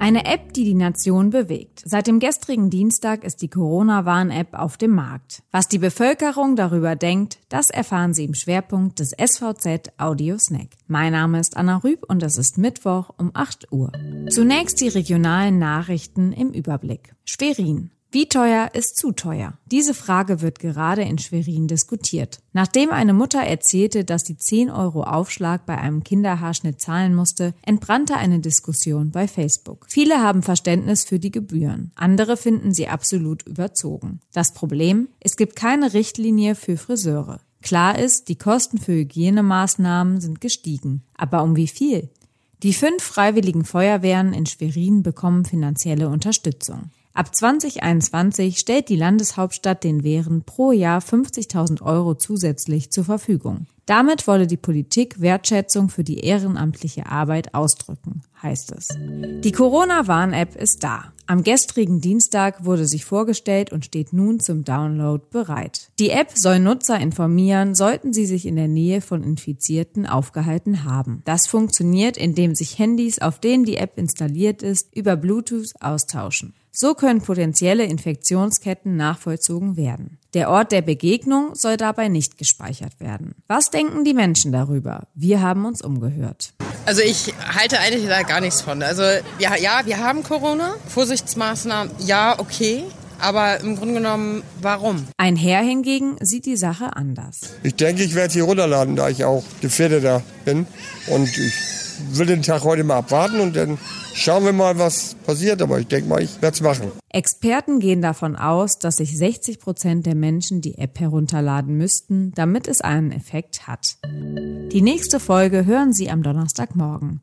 Eine App, die die Nation bewegt. Seit dem gestrigen Dienstag ist die Corona-Warn-App auf dem Markt. Was die Bevölkerung darüber denkt, das erfahren Sie im Schwerpunkt des SVZ Audio Snack. Mein Name ist Anna Rüb und es ist Mittwoch um 8 Uhr. Zunächst die regionalen Nachrichten im Überblick. Schwerin. Wie teuer ist zu teuer? Diese Frage wird gerade in Schwerin diskutiert. Nachdem eine Mutter erzählte, dass sie 10 Euro Aufschlag bei einem Kinderhaarschnitt zahlen musste, entbrannte eine Diskussion bei Facebook. Viele haben Verständnis für die Gebühren, andere finden sie absolut überzogen. Das Problem? Es gibt keine Richtlinie für Friseure. Klar ist, die Kosten für Hygienemaßnahmen sind gestiegen. Aber um wie viel? Die fünf freiwilligen Feuerwehren in Schwerin bekommen finanzielle Unterstützung. Ab 2021 stellt die Landeshauptstadt den Wehren pro Jahr 50.000 Euro zusätzlich zur Verfügung. Damit wolle die Politik Wertschätzung für die ehrenamtliche Arbeit ausdrücken, heißt es. Die Corona-Warn-App ist da. Am gestrigen Dienstag wurde sie vorgestellt und steht nun zum Download bereit. Die App soll Nutzer informieren, sollten sie sich in der Nähe von Infizierten aufgehalten haben. Das funktioniert, indem sich Handys, auf denen die App installiert ist, über Bluetooth austauschen. So können potenzielle Infektionsketten nachvollzogen werden. Der Ort der Begegnung soll dabei nicht gespeichert werden. Was denken die Menschen darüber? Wir haben uns umgehört. Also ich halte eigentlich da gar nichts von. Also ja, ja, wir haben Corona, Vorsichtsmaßnahmen, ja, okay. Aber im Grunde genommen, warum? Ein Herr hingegen sieht die Sache anders. Ich denke, ich werde sie runterladen, da ich auch Gefährdeter bin. Und ich will den Tag heute mal abwarten und dann schauen wir mal, was passiert. Aber ich denke mal, ich werde es machen. Experten gehen davon aus, dass sich 60 Prozent der Menschen die App herunterladen müssten, damit es einen Effekt hat. Die nächste Folge hören Sie am Donnerstagmorgen.